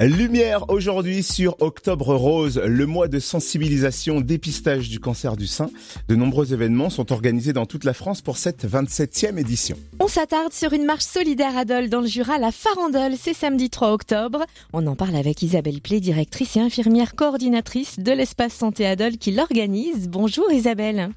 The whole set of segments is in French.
Lumière aujourd'hui sur Octobre Rose, le mois de sensibilisation dépistage du cancer du sein. De nombreux événements sont organisés dans toute la France pour cette 27e édition. On s'attarde sur une marche solidaire à Dole dans le Jura, la Farandole, c'est samedi 3 octobre. On en parle avec Isabelle Play, directrice et infirmière coordinatrice de l'espace santé à Dole qui l'organise. Bonjour Isabelle.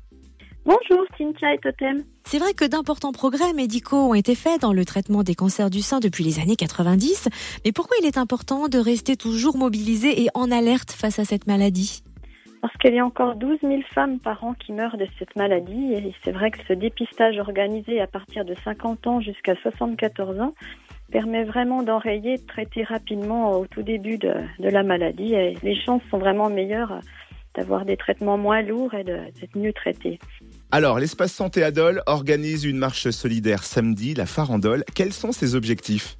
Bonjour Cynthia et Totem. C'est vrai que d'importants progrès médicaux ont été faits dans le traitement des cancers du sein depuis les années 90, mais pourquoi il est important de rester toujours mobilisé et en alerte face à cette maladie? Parce qu'il y a encore 12 000 femmes par an qui meurent de cette maladie. Et c'est vrai que ce dépistage organisé à partir de 50 ans jusqu'à 74 ans permet vraiment d'enrayer, de traiter rapidement au tout début de, de la maladie. Et les chances sont vraiment meilleures d'avoir des traitements moins lourds et d'être mieux traités. Alors, l'espace santé Adol organise une marche solidaire samedi, la Farandole. Quels sont ses objectifs?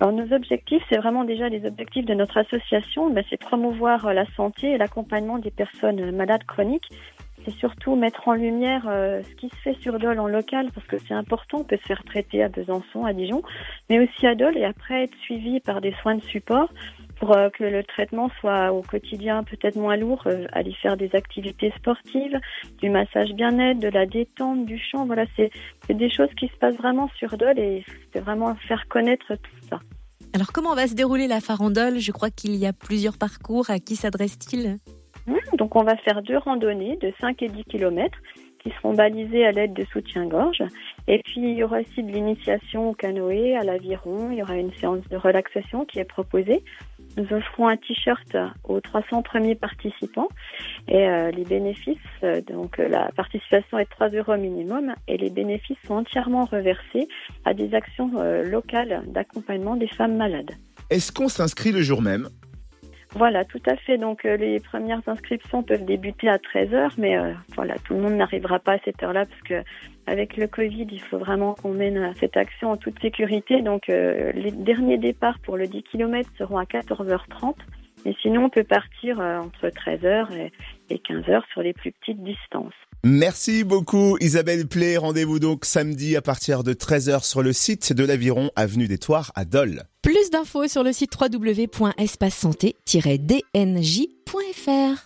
Alors nos objectifs, c'est vraiment déjà les objectifs de notre association, ben, c'est promouvoir euh, la santé et l'accompagnement des personnes malades chroniques. C'est surtout mettre en lumière euh, ce qui se fait sur Dole en local, parce que c'est important, on peut se faire traiter à Besançon, à Dijon, mais aussi à Dole, et après être suivi par des soins de support pour euh, que le traitement soit au quotidien peut-être moins lourd, euh, aller faire des activités sportives, du massage bien-être, de la détente, du chant. Voilà, c'est des choses qui se passent vraiment sur Dole et c'est vraiment faire connaître tout ça. Alors comment va se dérouler la farandole? Je crois qu'il y a plusieurs parcours. À qui s'adresse-t-il? Mmh, Donc on va faire deux randonnées de 5 et 10 kilomètres qui seront balisées à l'aide de soutien-gorge. Et puis, il y aura aussi de l'initiation au canoë, à l'aviron. Il y aura une séance de relaxation qui est proposée. Nous offrons un t-shirt aux 300 premiers participants et euh, les bénéfices, euh, donc euh, la participation est 3 euros minimum et les bénéfices sont entièrement reversés à des actions locales d'accompagnement des femmes malades. Est-ce qu'on s'inscrit le jour même? Voilà, tout à fait. Donc les premières inscriptions peuvent débuter à 13h, mais voilà, tout le monde n'arrivera pas à cette heure-là parce que avec le Covid, il faut vraiment qu'on mène cette action en toute sécurité. Donc, euh, les derniers départs pour le 10 km seront à 14h30. Mais sinon, on peut partir euh, entre 13h et 15h sur les plus petites distances. Merci beaucoup Isabelle Play. Rendez-vous donc samedi à partir de 13h sur le site de l'Aviron, avenue des Toires à Dole. Plus d'infos sur le site www.espacesanté-dnj.fr.